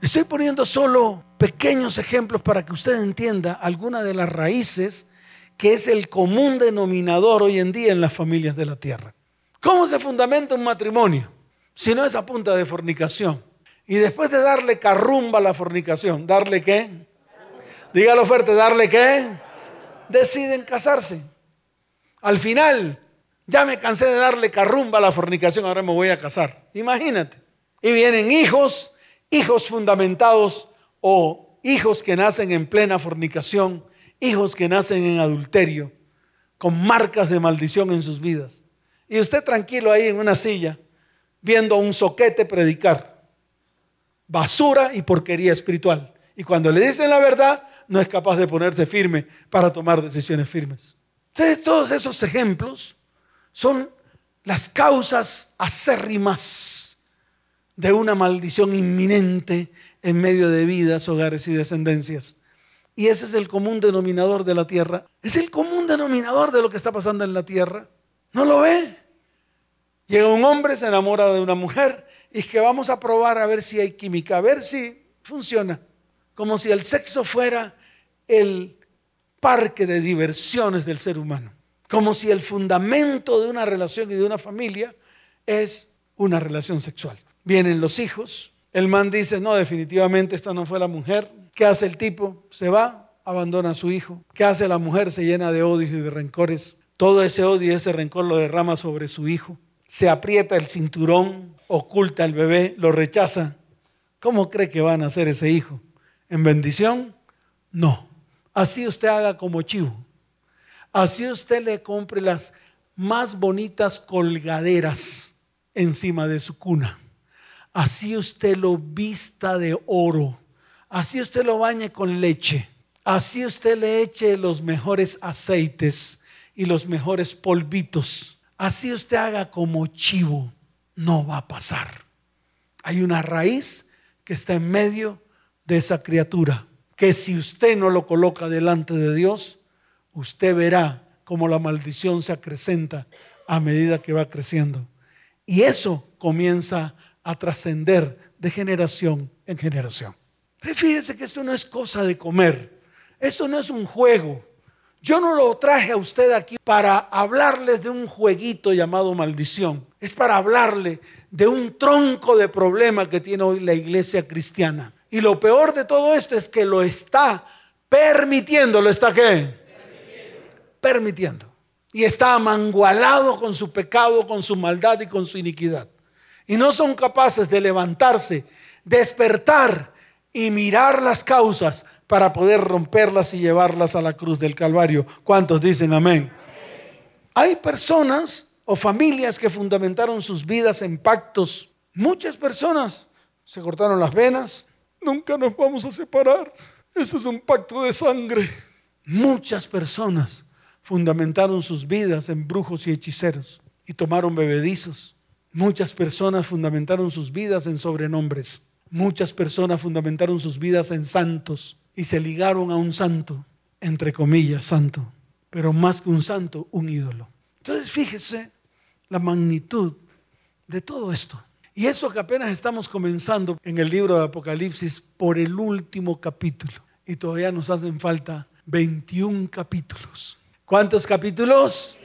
Estoy poniendo solo pequeños ejemplos para que usted entienda alguna de las raíces que es el común denominador hoy en día en las familias de la tierra. ¿Cómo se fundamenta un matrimonio? Si no es a punta de fornicación. Y después de darle carrumba a la fornicación, ¿darle qué? Dígalo fuerte, ¿darle qué? Deciden casarse. Al final, ya me cansé de darle carrumba a la fornicación, ahora me voy a casar. Imagínate. Y vienen hijos, hijos fundamentados o hijos que nacen en plena fornicación, hijos que nacen en adulterio, con marcas de maldición en sus vidas. Y usted tranquilo ahí en una silla, viendo un soquete predicar. Basura y porquería espiritual. Y cuando le dicen la verdad, no es capaz de ponerse firme para tomar decisiones firmes. Entonces, todos esos ejemplos son las causas acérrimas de una maldición inminente en medio de vidas, hogares y descendencias. Y ese es el común denominador de la tierra. Es el común denominador de lo que está pasando en la tierra. ¿No lo ve? Llega un hombre, se enamora de una mujer y es que vamos a probar a ver si hay química, a ver si funciona. Como si el sexo fuera el parque de diversiones del ser humano como si el fundamento de una relación y de una familia es una relación sexual. Vienen los hijos, el man dice, no, definitivamente esta no fue la mujer. ¿Qué hace el tipo? Se va, abandona a su hijo. ¿Qué hace la mujer? Se llena de odios y de rencores. Todo ese odio y ese rencor lo derrama sobre su hijo. Se aprieta el cinturón, oculta al bebé, lo rechaza. ¿Cómo cree que van a hacer ese hijo? en bendición? No. Así usted haga como chivo. Así usted le compre las más bonitas colgaderas encima de su cuna. Así usted lo vista de oro. Así usted lo bañe con leche. Así usted le eche los mejores aceites y los mejores polvitos. Así usted haga como chivo. No va a pasar. Hay una raíz que está en medio de esa criatura. Que si usted no lo coloca delante de Dios, usted verá cómo la maldición se acrecenta a medida que va creciendo. Y eso comienza a trascender de generación en generación. Fíjese que esto no es cosa de comer, esto no es un juego. Yo no lo traje a usted aquí para hablarles de un jueguito llamado maldición. Es para hablarle de un tronco de problema que tiene hoy la iglesia cristiana. Y lo peor de todo esto es que lo está permitiendo. ¿Lo está qué? Permitiendo. y está amangualado con su pecado, con su maldad y con su iniquidad. Y no son capaces de levantarse, despertar y mirar las causas para poder romperlas y llevarlas a la cruz del Calvario. ¿Cuántos dicen amén? Hay personas o familias que fundamentaron sus vidas en pactos. Muchas personas se cortaron las venas. Nunca nos vamos a separar. Eso es un pacto de sangre. Muchas personas fundamentaron sus vidas en brujos y hechiceros y tomaron bebedizos. Muchas personas fundamentaron sus vidas en sobrenombres. Muchas personas fundamentaron sus vidas en santos y se ligaron a un santo, entre comillas, santo, pero más que un santo, un ídolo. Entonces fíjese la magnitud de todo esto. Y eso que apenas estamos comenzando en el libro de Apocalipsis por el último capítulo. Y todavía nos hacen falta 21 capítulos. ¿Cuántos capítulos?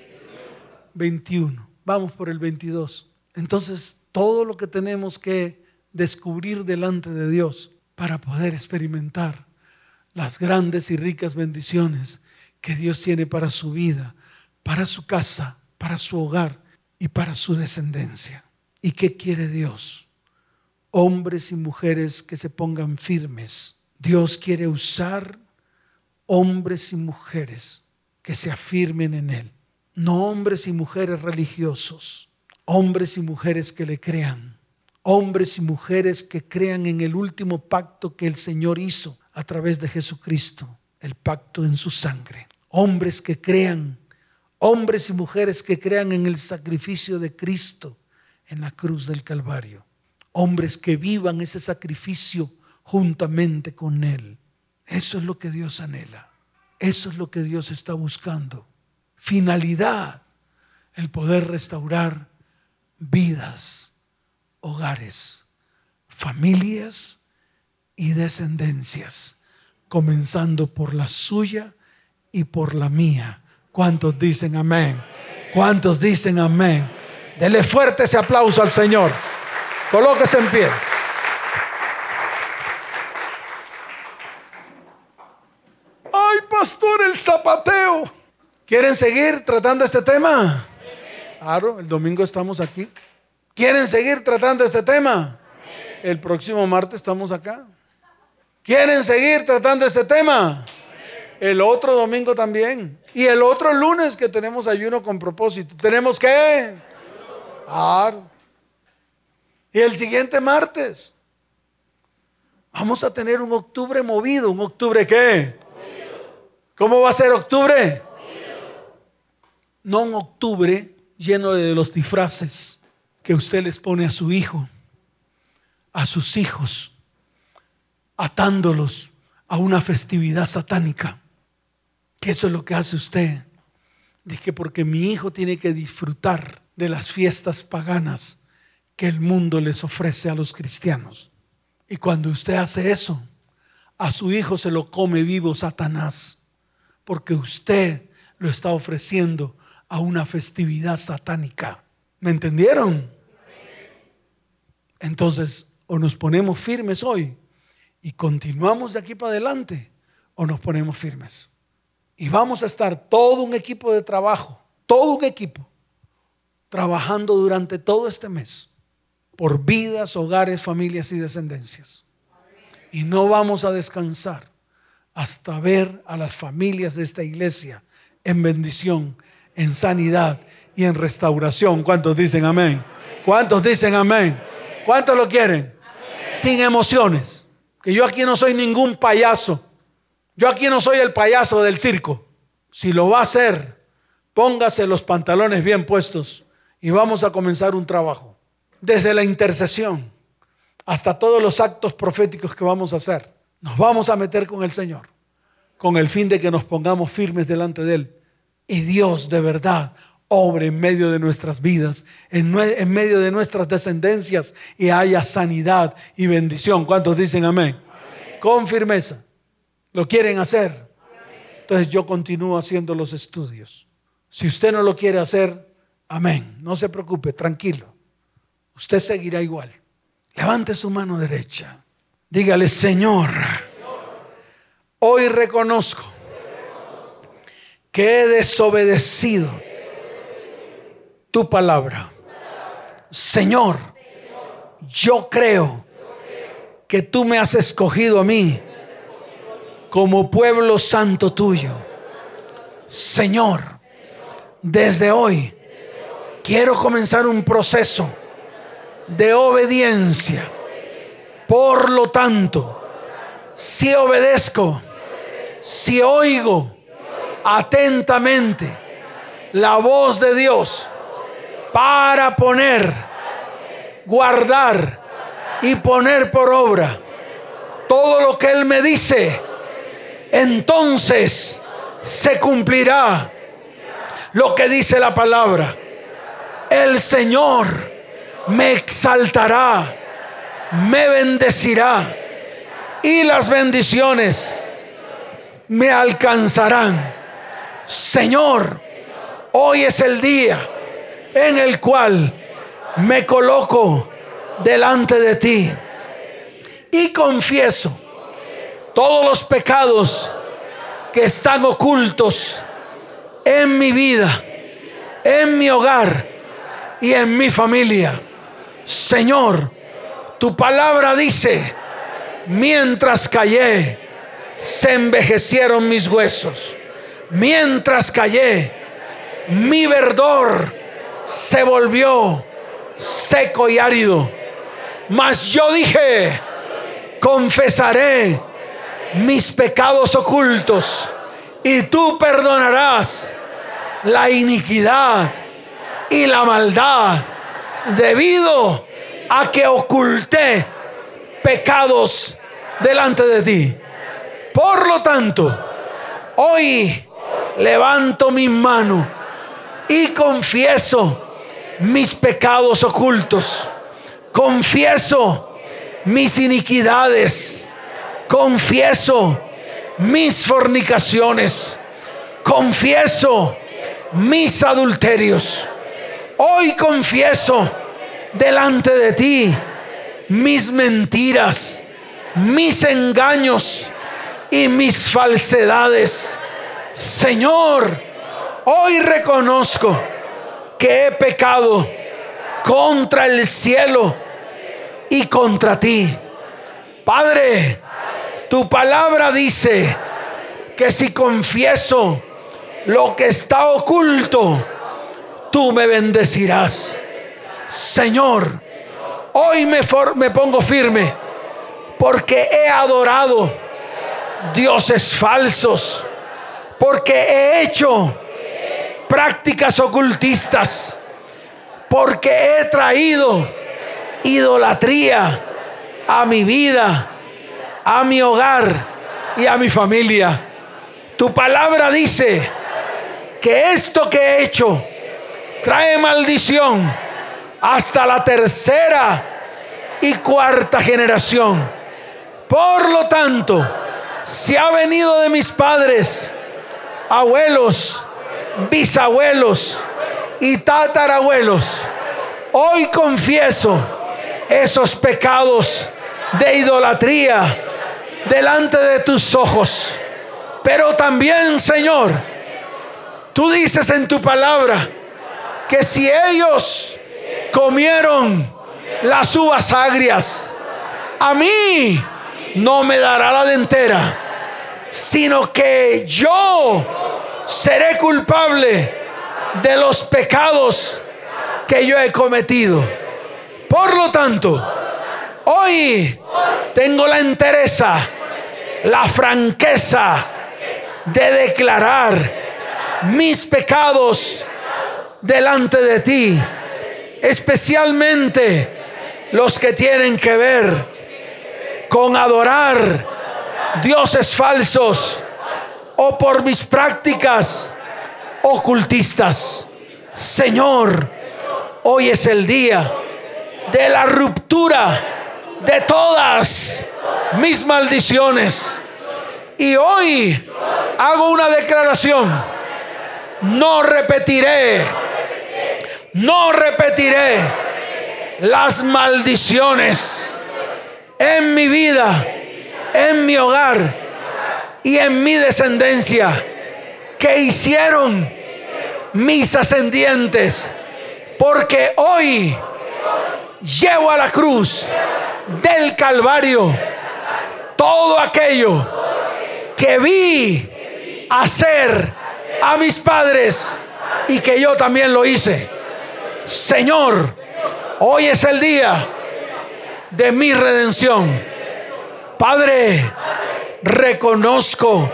21. Vamos por el 22. Entonces, todo lo que tenemos que descubrir delante de Dios para poder experimentar las grandes y ricas bendiciones que Dios tiene para su vida, para su casa, para su hogar y para su descendencia. ¿Y qué quiere Dios? Hombres y mujeres que se pongan firmes. Dios quiere usar hombres y mujeres que se afirmen en Él. No hombres y mujeres religiosos, hombres y mujeres que le crean, hombres y mujeres que crean en el último pacto que el Señor hizo a través de Jesucristo, el pacto en su sangre. Hombres que crean, hombres y mujeres que crean en el sacrificio de Cristo en la cruz del Calvario. Hombres que vivan ese sacrificio juntamente con Él. Eso es lo que Dios anhela. Eso es lo que Dios está buscando. Finalidad, el poder restaurar vidas, hogares, familias y descendencias, comenzando por la suya y por la mía. ¿Cuántos dicen amén? ¿Cuántos dicen amén? Dele fuerte ese aplauso al Señor. Colóquese en pie. pastor, el zapateo. ¿Quieren seguir tratando este tema? Claro, el domingo estamos aquí. ¿Quieren seguir tratando este tema? El próximo martes estamos acá. ¿Quieren seguir tratando este tema? El otro domingo también. Y el otro lunes que tenemos ayuno con propósito. ¿Tenemos que? Y el siguiente martes. Vamos a tener un octubre movido. ¿Un octubre qué? ¿Cómo va a ser octubre? No un octubre lleno de los disfraces que usted les pone a su hijo, a sus hijos, atándolos a una festividad satánica. Que eso es lo que hace usted. Dije, porque mi hijo tiene que disfrutar de las fiestas paganas que el mundo les ofrece a los cristianos. Y cuando usted hace eso, a su hijo se lo come vivo Satanás porque usted lo está ofreciendo a una festividad satánica. ¿Me entendieron? Entonces, o nos ponemos firmes hoy y continuamos de aquí para adelante, o nos ponemos firmes. Y vamos a estar todo un equipo de trabajo, todo un equipo, trabajando durante todo este mes por vidas, hogares, familias y descendencias. Y no vamos a descansar hasta ver a las familias de esta iglesia en bendición, en sanidad y en restauración. ¿Cuántos dicen amén? ¿Cuántos dicen amén? ¿Cuántos lo quieren? Sin emociones. Que yo aquí no soy ningún payaso. Yo aquí no soy el payaso del circo. Si lo va a hacer, póngase los pantalones bien puestos y vamos a comenzar un trabajo. Desde la intercesión hasta todos los actos proféticos que vamos a hacer. Nos vamos a meter con el Señor con el fin de que nos pongamos firmes delante de Él. Y Dios de verdad obre en medio de nuestras vidas, en, medio de nuestras descendencias y haya sanidad y bendición. ¿Cuántos dicen amén? Con firmeza. ¿Lo quieren hacer? Entonces yo continúo haciendo los estudios. Si usted no lo quiere hacer, amén. No se preocupe, tranquilo. Usted seguirá igual. Levante su mano derecha. Dígale, Señor, hoy reconozco que he desobedecido tu palabra. Señor, yo creo que tú me has escogido a mí como pueblo santo tuyo. Señor, desde hoy quiero comenzar un proceso de obediencia. Por lo tanto, si obedezco, si oigo atentamente la voz de Dios para poner, guardar y poner por obra todo lo que Él me dice, entonces se cumplirá lo que dice la palabra. El Señor me exaltará, me bendecirá y las bendiciones me alcanzarán. Señor, hoy es el día en el cual me coloco delante de ti y confieso todos los pecados que están ocultos en mi vida, en mi hogar y en mi familia. Señor, tu palabra dice, mientras callé, se envejecieron mis huesos. Mientras callé, mi verdor se volvió seco y árido. Mas yo dije, confesaré mis pecados ocultos y tú perdonarás la iniquidad y la maldad debido a que oculté pecados delante de ti. Por lo tanto, hoy levanto mis manos y confieso mis pecados ocultos. Confieso mis iniquidades. Confieso mis fornicaciones. Confieso mis adulterios. Hoy confieso delante de ti mis mentiras, mis engaños y mis falsedades. Señor, hoy reconozco que he pecado contra el cielo y contra ti. Padre, tu palabra dice que si confieso lo que está oculto, tú me bendecirás. Señor, hoy me, me pongo firme porque he adorado dioses falsos, porque he hecho prácticas ocultistas, porque he traído idolatría a mi vida, a mi hogar y a mi familia. Tu palabra dice que esto que he hecho trae maldición hasta la tercera y cuarta generación. Por lo tanto, si ha venido de mis padres, abuelos, bisabuelos y tatarabuelos, hoy confieso esos pecados de idolatría delante de tus ojos. Pero también, Señor, tú dices en tu palabra que si ellos comieron las uvas agrias, a mí no me dará la dentera, sino que yo seré culpable de los pecados que yo he cometido. Por lo tanto, hoy tengo la entereza, la franqueza de declarar mis pecados delante de ti, especialmente los que tienen que ver con adorar dioses falsos o por mis prácticas ocultistas. Señor, hoy es el día de la ruptura de todas mis maldiciones. Y hoy hago una declaración. No repetiré, no repetiré las maldiciones en mi vida, en mi hogar y en mi descendencia que hicieron mis ascendientes. Porque hoy llevo a la cruz del Calvario todo aquello que vi hacer a mis padres y que yo también lo hice. Señor, hoy es el día de mi redención. Padre, reconozco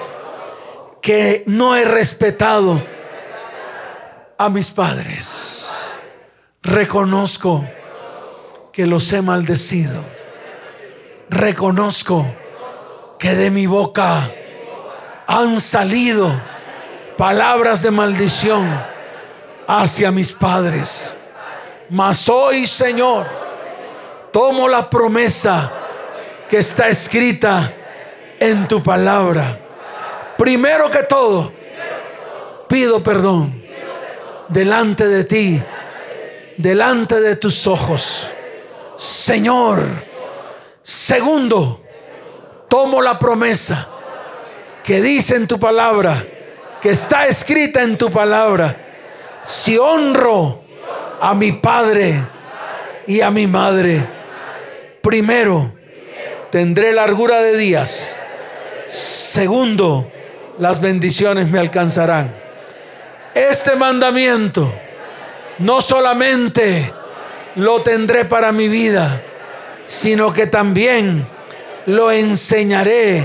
que no he respetado a mis padres. Reconozco que los he maldecido. Reconozco que de mi boca han salido palabras de maldición hacia mis padres. Mas hoy, Señor, tomo la promesa que está escrita en tu palabra. Primero que todo, pido perdón delante de ti, delante de tus ojos. Señor, segundo, tomo la promesa que dice en tu palabra, que está escrita en tu palabra. Si honro a mi padre y a mi madre, primero tendré largura de días. Segundo, las bendiciones me alcanzarán. Este mandamiento no solamente lo tendré para mi vida, sino que también lo enseñaré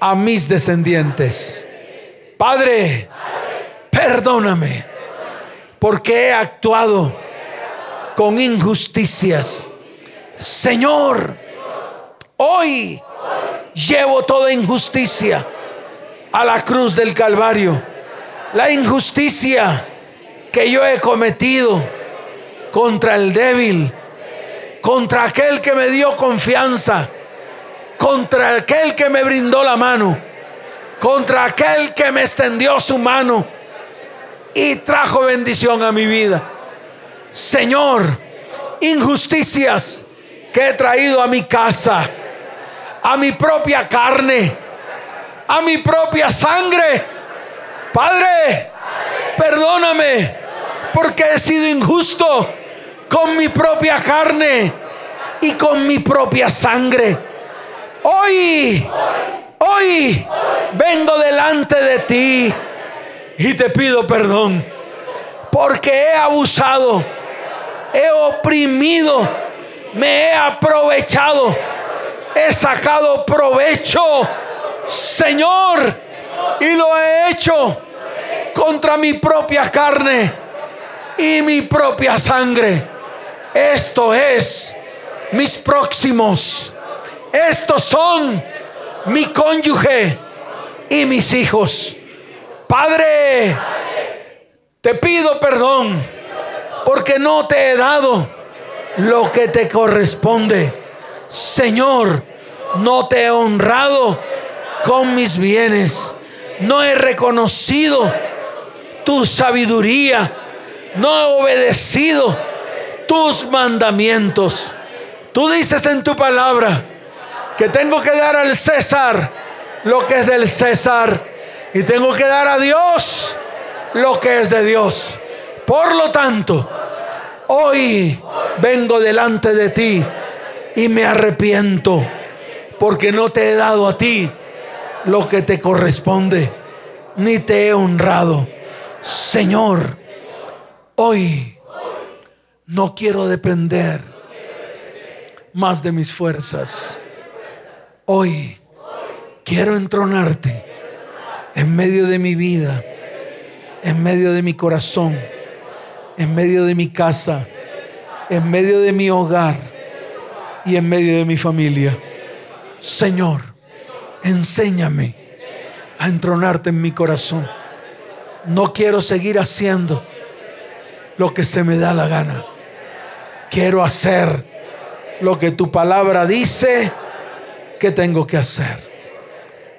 a mis descendientes. Padre, perdóname porque he actuado con injusticias. Señor, hoy llevo toda injusticia a la cruz del Calvario. La injusticia que yo he cometido contra el débil, contra aquel que me dio confianza, contra aquel que me brindó la mano, contra aquel que me extendió su mano y trajo bendición a mi vida. Señor, injusticias que he traído a mi casa, a mi propia carne, a mi propia sangre. Padre, perdóname porque he sido injusto con mi propia carne y con mi propia sangre. Hoy, hoy vengo delante de ti y te pido perdón porque he abusado, he oprimido, me he aprovechado, he sacado provecho, Señor, y lo he hecho contra mi propia carne y mi propia sangre. Esto es mis próximos. Estos son mi cónyuge y mis hijos. Padre, te pido perdón porque no te he dado lo que te corresponde. Señor, no te he honrado con mis bienes. No he reconocido tu sabiduría. No he obedecido tus mandamientos. Tú dices en tu palabra que tengo que dar al César lo que es del César y tengo que dar a Dios lo que es de Dios. Por lo tanto, hoy vengo delante de ti y me arrepiento porque no te he dado a ti lo que te corresponde, ni te he honrado. Señor, hoy no quiero depender más de mis fuerzas. Hoy quiero entronarte en medio de mi vida, en medio de mi corazón, en medio de mi casa, en medio de mi hogar y en medio de mi familia. Señor, enséñame a entronarte en mi corazón. No quiero seguir haciendo lo que se me da la gana. Quiero hacer lo que tu palabra dice que tengo que hacer.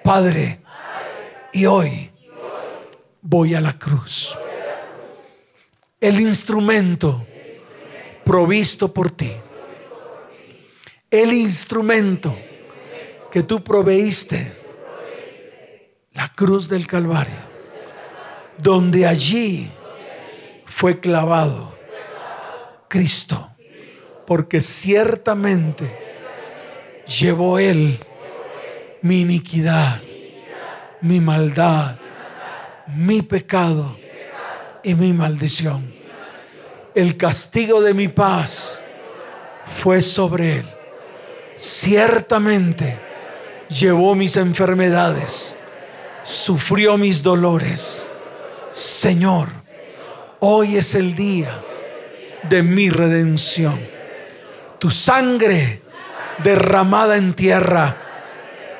Padre, y hoy voy a la cruz. El instrumento provisto por ti. El instrumento que tú proveíste. La cruz del Calvario. Donde allí fue clavado Cristo. Porque ciertamente llevó Él mi iniquidad mi maldad, mi pecado y mi maldición. El castigo de mi paz fue sobre él. Ciertamente llevó mis enfermedades, sufrió mis dolores. Señor, hoy es el día de mi redención. Tu sangre derramada en tierra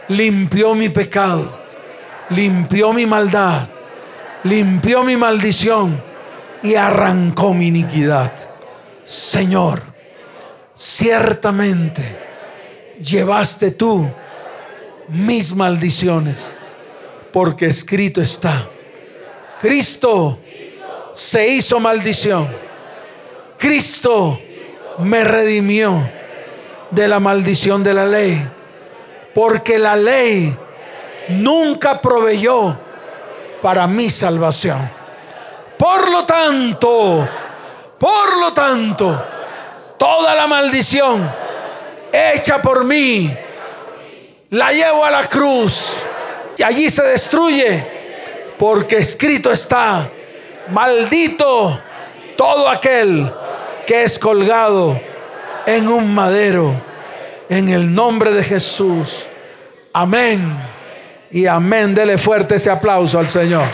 limpió mi pecado limpió mi maldad, limpió mi maldición y arrancó mi iniquidad. Señor, ciertamente llevaste tú mis maldiciones, porque escrito está, Cristo se hizo maldición, Cristo me redimió de la maldición de la ley, porque la ley nunca proveyó para mi salvación. Por lo tanto, por lo tanto, toda la maldición hecha por mí, la llevo a la cruz y allí se destruye, porque escrito está, maldito todo aquel que es colgado en un madero, en el nombre de Jesús. Amén y amén. Dele fuerte ese aplauso al Señor.